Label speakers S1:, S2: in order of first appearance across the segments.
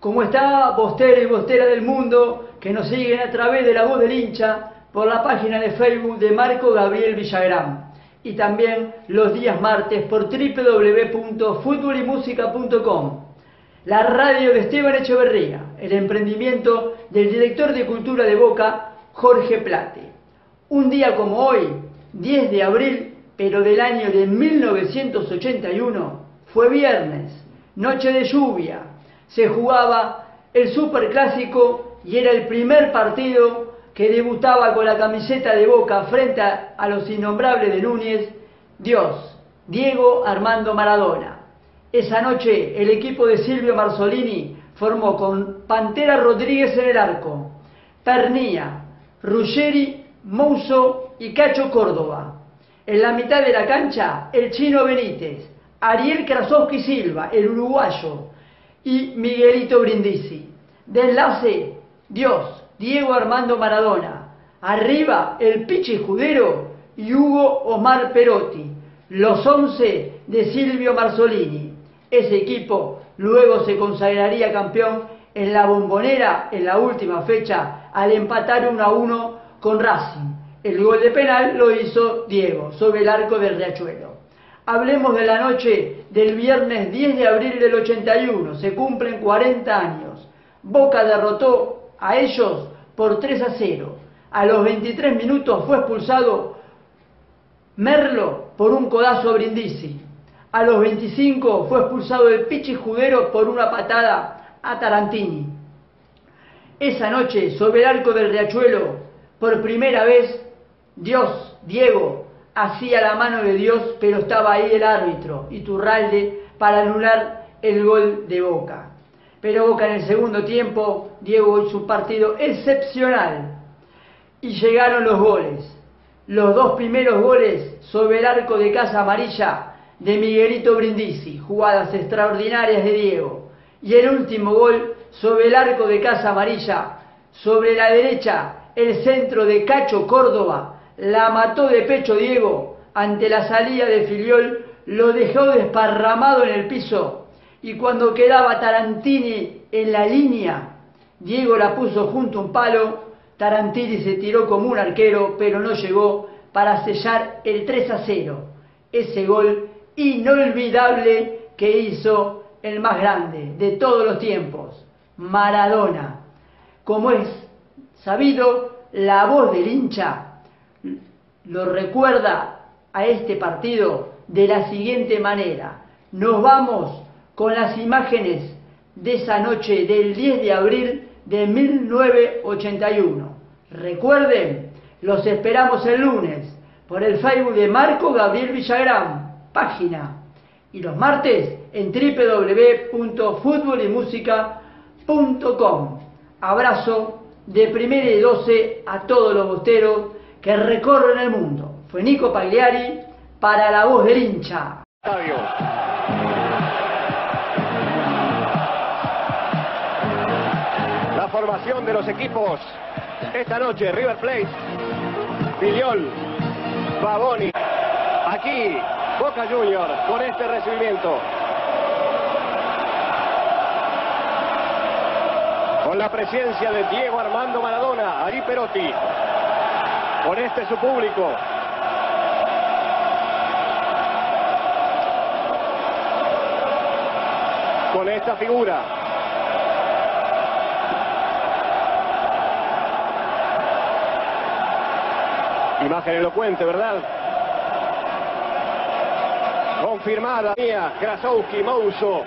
S1: ¿Cómo está Bostero y Bostera del mundo que nos siguen a través de la voz del hincha por la página de Facebook de Marco Gabriel Villagrán y también los días martes por www.futbolimusica.com. La radio de Esteban Echeverría, el emprendimiento del director de cultura de Boca, Jorge Plate. Un día como hoy, 10 de abril, pero del año de 1981, fue viernes, noche de lluvia, se jugaba el Superclásico y era el primer partido que debutaba con la camiseta de Boca frente a, los innombrables de Núñez, Dios, Diego Armando Maradona. Esa noche el equipo de Silvio Marzolini formó con Pantera Rodríguez en el arco, Pernía, Ruggeri, Mouso y Cacho Córdoba. En la mitad de la cancha, el chino Benítez, Ariel Krasowski Silva, el uruguayo, y Miguelito Brindisi. De enlace, Dios, Diego Armando Maradona. Arriba, el Pichi Judero y Hugo Omar Perotti. Los once de Silvio Marzolini. Ese equipo luego se consagraría campeón en la bombonera en la última fecha al empatar 1 a 1 con Racing. El gol de penal lo hizo Diego sobre el arco del Riachuelo. Hablemos de la noche del viernes 10 de abril del 81. Se cumplen 40 años. Boca derrotó a ellos por 3 a 0. A los 23 minutos fue expulsado Merlo por un codazo a Brindisi. A los 25 fue expulsado el Pichi Judero por una patada a Tarantini. Esa noche, sobre el arco del Riachuelo, por primera vez, Dios, Diego, hacía la mano de Dios, pero estaba ahí el árbitro, Iturralde, para anular el gol de Boca. Pero Boca en el segundo tiempo, Diego hizo un partido excepcional. Y llegaron los goles. Los dos primeros goles sobre el arco de Casa Amarilla de Miguelito Brindisi, jugadas extraordinarias de Diego. Y el último gol sobre el arco de Casa Amarilla, sobre la derecha, el centro de Cacho Córdoba, la mató de pecho Diego. Ante la salida de Filiol, lo dejó desparramado en el piso. Y cuando quedaba Tarantini en la línea, Diego la puso junto a un palo, Tarantini se tiró como un arquero, pero no llegó para sellar el 3 a 0, ese gol inolvidable que hizo el más grande de todos los tiempos, Maradona. Como es sabido, la voz del hincha lo recuerda a este partido de la siguiente manera. Nos vamos con las imágenes de esa noche del 10 de abril de 1981. Recuerden, los esperamos el lunes por el Facebook de Marco Gabriel Villagrán, página, y los martes en www.futbolymusica.com. Abrazo de primera y doce a todos los bosteros que recorren el mundo. Fue Nico Pagliari para la voz del hincha.
S2: La formación de los equipos esta noche, River Plate, Filiol, Pavoni. Aquí, Boca Junior con este recibimiento. Con la presencia de Diego Armando Maradona, Ari Perotti, con este su público. Con esta figura. Imagen elocuente, ¿verdad? Confirmada mía, Krasowski, Mouso,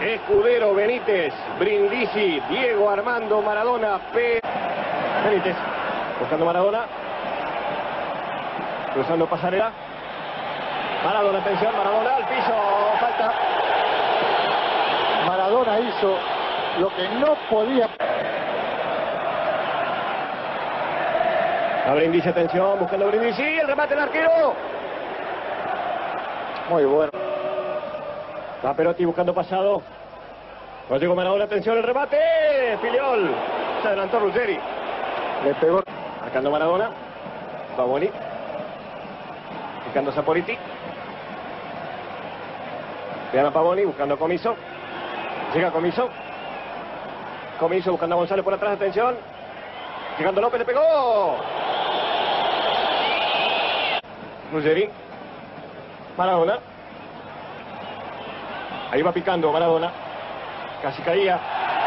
S2: Escudero, Benítez, Brindisi, Diego Armando Maradona, P. Benítez. Buscando Maradona. Cruzando pasarela. Maradona, atención, Maradona al piso. Falta.
S3: Maradona hizo lo que no podía.
S2: A Brindisi, atención, buscando Brindisi, el remate del arquero. Muy bueno. Va Perotti buscando pasado. Rodrigo Maradona, atención, el remate. Filiol. Se adelantó Ruggeri. Le pegó. Marcando Maradona. Pavoni. Buscando Saporiti. Vean Pavoni buscando Comiso. Llega Comiso. Comienzo buscando a González por atrás, atención. Llegando López, le pegó. Ruggeri. Maradona. Ahí va picando Maradona. Casi caía.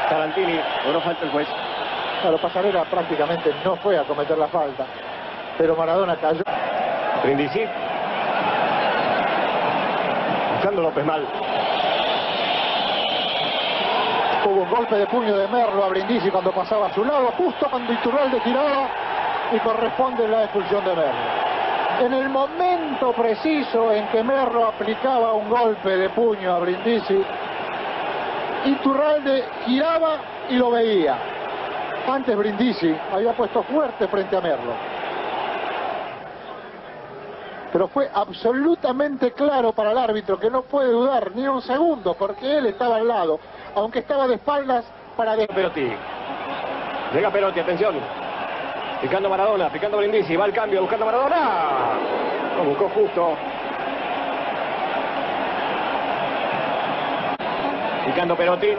S2: Tarantini. No falta el juez.
S3: Claro, Pasarela prácticamente no fue a cometer la falta. Pero Maradona cayó.
S2: Brindisi. Buscando López mal.
S3: Hubo un golpe de puño de Merlo a Brindisi cuando pasaba a su lado, justo cuando Iturralde tiraba y corresponde la expulsión de Merlo. En el momento preciso en que Merlo aplicaba un golpe de puño a Brindisi, Iturralde giraba y lo veía. Antes Brindisi había puesto fuerte frente a Merlo. Pero fue absolutamente claro para el árbitro que no puede dudar ni un segundo porque él estaba al lado, aunque estaba de espaldas para... De...
S2: Perotti. Llega Perotti, atención. Picando Maradona, picando Brindisi, va el cambio, buscando Maradona. Lo buscó justo. Picando Perotti.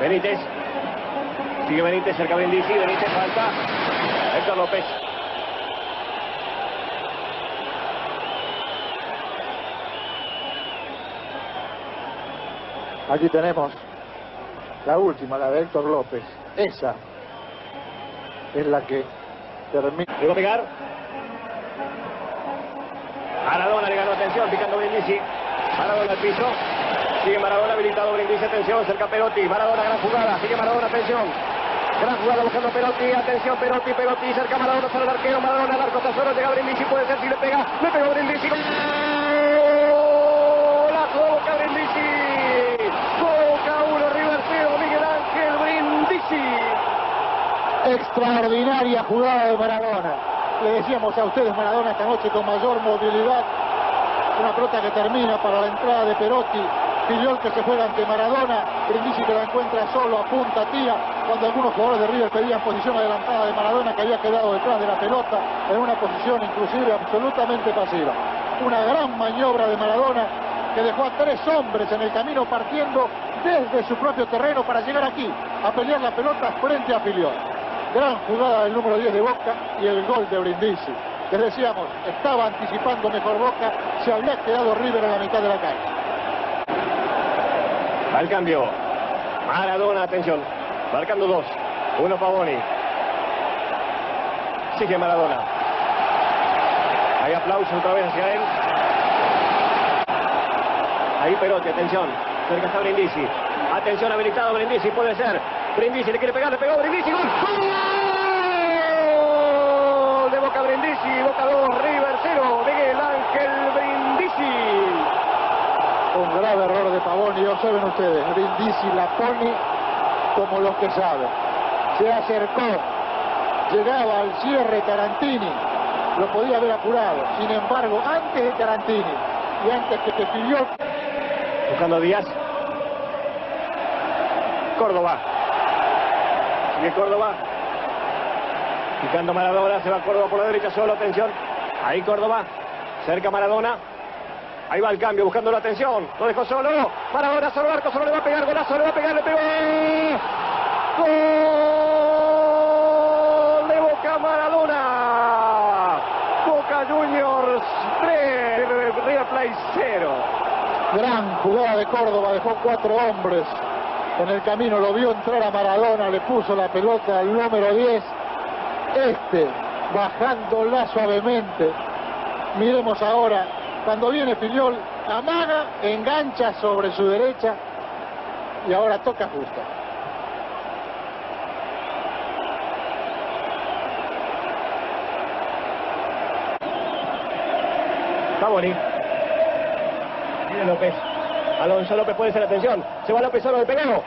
S2: Benítez. Sigue Benítez cerca Brindisi. Benítez falta. Héctor López.
S3: Aquí tenemos la última, la de Héctor López. Esa es la que termina.
S2: Llegó a pegar. Maradona le ganó atención, picando Brindisi. Maradona al piso. Sigue Maradona habilitado Brindisi, atención, cerca Perotti. Maradona, gran jugada. Sigue Maradona, atención. Gran jugada buscando Perotti, atención Perotti, Perotti, cerca Maradona, solo el arquero, Maradona, el arco solo, llega Brindisi, puede ser si le pega, le pegó Brindisi. ¡Golazo de Boca Brindisi! Boca 1, River 0, Miguel Ángel Brindisi.
S3: Extraordinaria jugada de Maradona. Le decíamos a ustedes Maradona esta noche con mayor movilidad. Una pelota que termina para la entrada de Perotti. Filiol que se juega ante Maradona. Brindisi que la encuentra solo a punta tía. Cuando algunos jugadores de River pedían posición adelantada de Maradona que había quedado detrás de la pelota en una posición inclusive absolutamente pasiva. Una gran maniobra de Maradona que dejó a tres hombres en el camino partiendo desde su propio terreno para llegar aquí a pelear la pelota frente a Filiol. Gran jugada del número 10 de Boca y el gol de Brindisi. Les decíamos, estaba anticipando mejor Boca, se había quedado River en la mitad de la calle.
S2: Al cambio. Maradona, atención. Marcando dos. Uno Pavoni. Sigue Maradona. Hay aplauso otra vez hacia él. Ahí Perotti, atención. Cerca está Brindisi. Atención, habilitado Brindisi, puede ser. Brindisi le quiere pegar, le pegó Brindisi. ¡Gol! ¡Gol! De Boca Brindisi. Boca 2, River 0. Miguel Ángel Brindisi.
S3: Un grave error de Pavoni, observen ustedes, Brindisi la pone como los que saben. Se acercó, llegaba al cierre Tarantini, lo podía haber apurado. Sin embargo, antes de Tarantini y antes que se pidió
S2: Buscando Díaz. Córdoba. Sigue Córdoba. Picando Maradona. Se va Córdoba por la derecha solo. Atención. Ahí Córdoba. Cerca Maradona. Ahí va el cambio. Buscando la atención. Lo dejó solo. Maradona solo arco. Solo le va a pegar. Golazo. Le va a pegar. Le pegó. Gol de Boca Maradona. Boca Juniors 3. River Plate 0.
S3: gran jugada de Córdoba, dejó cuatro hombres en el camino, lo vio entrar a Maradona, le puso la pelota al número 10, este bajándola suavemente. Miremos ahora, cuando viene Filiol, amaga, engancha sobre su derecha y ahora toca justo.
S2: Pavoni. Viene López. Alonso López puede ser atención. Se va López solo de pegado.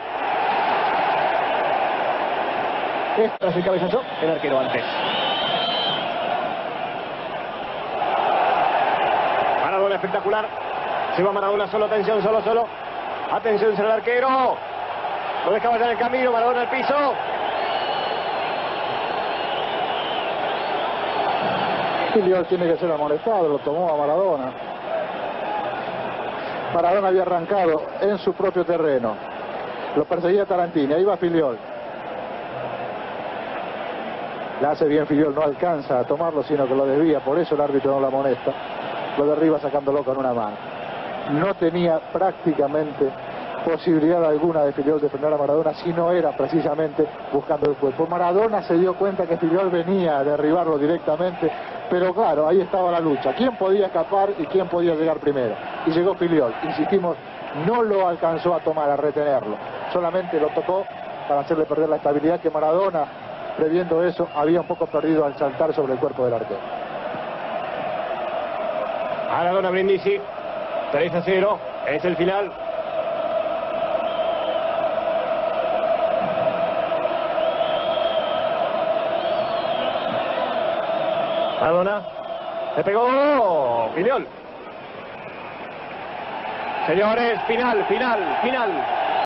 S2: Tras el cabezazo, el arquero antes. Maradona espectacular. Se va Maradona solo, atención, solo, solo. Atención, será el arquero. Lo dejaba ya en el camino, Maradona al piso.
S3: Filiol tiene que ser amonestado, lo tomó a Maradona. Maradona había arrancado en su propio terreno. Lo perseguía Tarantini, ahí va Filiol. La hace bien Filiol, no alcanza a tomarlo, sino que lo desvía, por eso el árbitro no la amonesta. Lo derriba sacándolo con una mano. No tenía prácticamente posibilidad alguna de Filiol de frenar a Maradona si no era precisamente buscando el cuerpo. Maradona se dio cuenta que Filiol venía a derribarlo directamente, pero claro, ahí estaba la lucha. ¿Quién podía escapar y quién podía llegar primero? Y llegó Filiol. Insistimos, no lo alcanzó a tomar, a retenerlo. Solamente lo tocó para hacerle perder la estabilidad que Maradona, previendo eso, había un poco perdido al saltar sobre el cuerpo del arquero.
S2: Maradona Brindisi, 3 a 0, es el final. Maradona. Se pegó. Filiol. Señores, final, final, final.